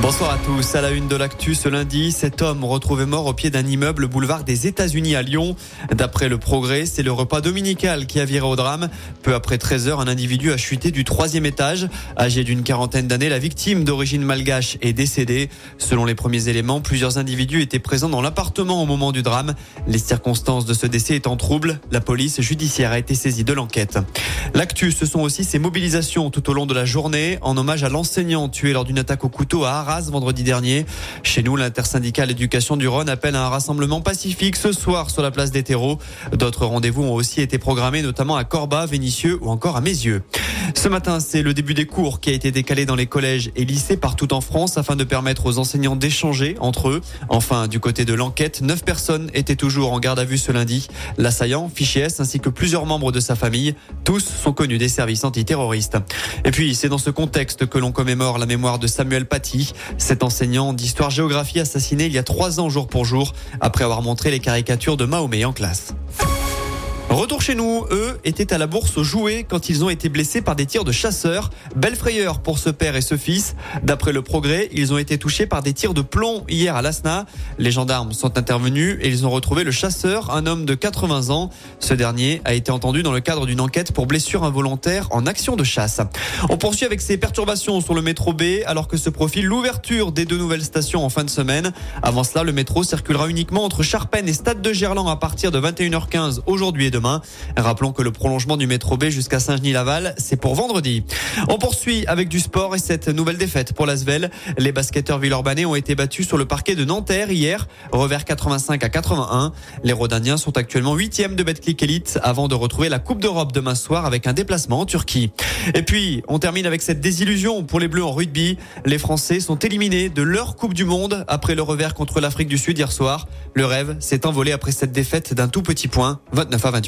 Bonsoir à tous. À la une de l'actu ce lundi, cet homme retrouvé mort au pied d'un immeuble boulevard des États-Unis à Lyon. D'après le progrès, c'est le repas dominical qui a viré au drame. Peu après 13 heures, un individu a chuté du troisième étage. Âgé d'une quarantaine d'années, la victime d'origine malgache est décédée. Selon les premiers éléments, plusieurs individus étaient présents dans l'appartement au moment du drame. Les circonstances de ce décès étant troubles, la police judiciaire a été saisie de l'enquête. L'actu, ce sont aussi ces mobilisations tout au long de la journée en hommage à l'enseignant tué lors d'une attaque au couteau à Arras vendredi dernier. Chez nous, l'intersyndicale éducation du Rhône appelle à un rassemblement pacifique ce soir sur la place des terreaux. D'autres rendez-vous ont aussi été programmés, notamment à Corba, Vénissieux ou encore à Mézieux. Ce matin, c'est le début des cours qui a été décalé dans les collèges et lycées partout en France afin de permettre aux enseignants d'échanger entre eux. Enfin, du côté de l'enquête, neuf personnes étaient toujours en garde à vue ce lundi. L'assaillant, fichier S, ainsi que plusieurs membres de sa famille, tous sont connus des services antiterroristes. Et puis, c'est dans ce contexte que l'on commémore la mémoire de Samuel Paty, cet enseignant d'histoire-géographie assassiné il y a trois ans jour pour jour, après avoir montré les caricatures de Mahomet en classe. Retour chez nous, eux étaient à la bourse aux jouets quand ils ont été blessés par des tirs de chasseurs. Belle frayeur pour ce père et ce fils. D'après le progrès, ils ont été touchés par des tirs de plomb hier à Lasna. Les gendarmes sont intervenus et ils ont retrouvé le chasseur, un homme de 80 ans. Ce dernier a été entendu dans le cadre d'une enquête pour blessure involontaire en action de chasse. On poursuit avec ces perturbations sur le métro B alors que se profile l'ouverture des deux nouvelles stations en fin de semaine. Avant cela, le métro circulera uniquement entre Charpennes et Stade de Gerland à partir de 21h15 aujourd'hui et demain. Rappelons que le prolongement du métro B jusqu'à Saint-Genis-Laval, c'est pour vendredi. On poursuit avec du sport et cette nouvelle défaite pour l'Asvel. Les basketteurs villeurbanais ont été battus sur le parquet de Nanterre hier, revers 85 à 81. Les Rodaniens sont actuellement huitièmes de Betclic Elite avant de retrouver la Coupe d'Europe demain soir avec un déplacement en Turquie. Et puis, on termine avec cette désillusion pour les Bleus en rugby. Les Français sont éliminés de leur Coupe du Monde après le revers contre l'Afrique du Sud hier soir. Le rêve s'est envolé après cette défaite d'un tout petit point, 29 à 28.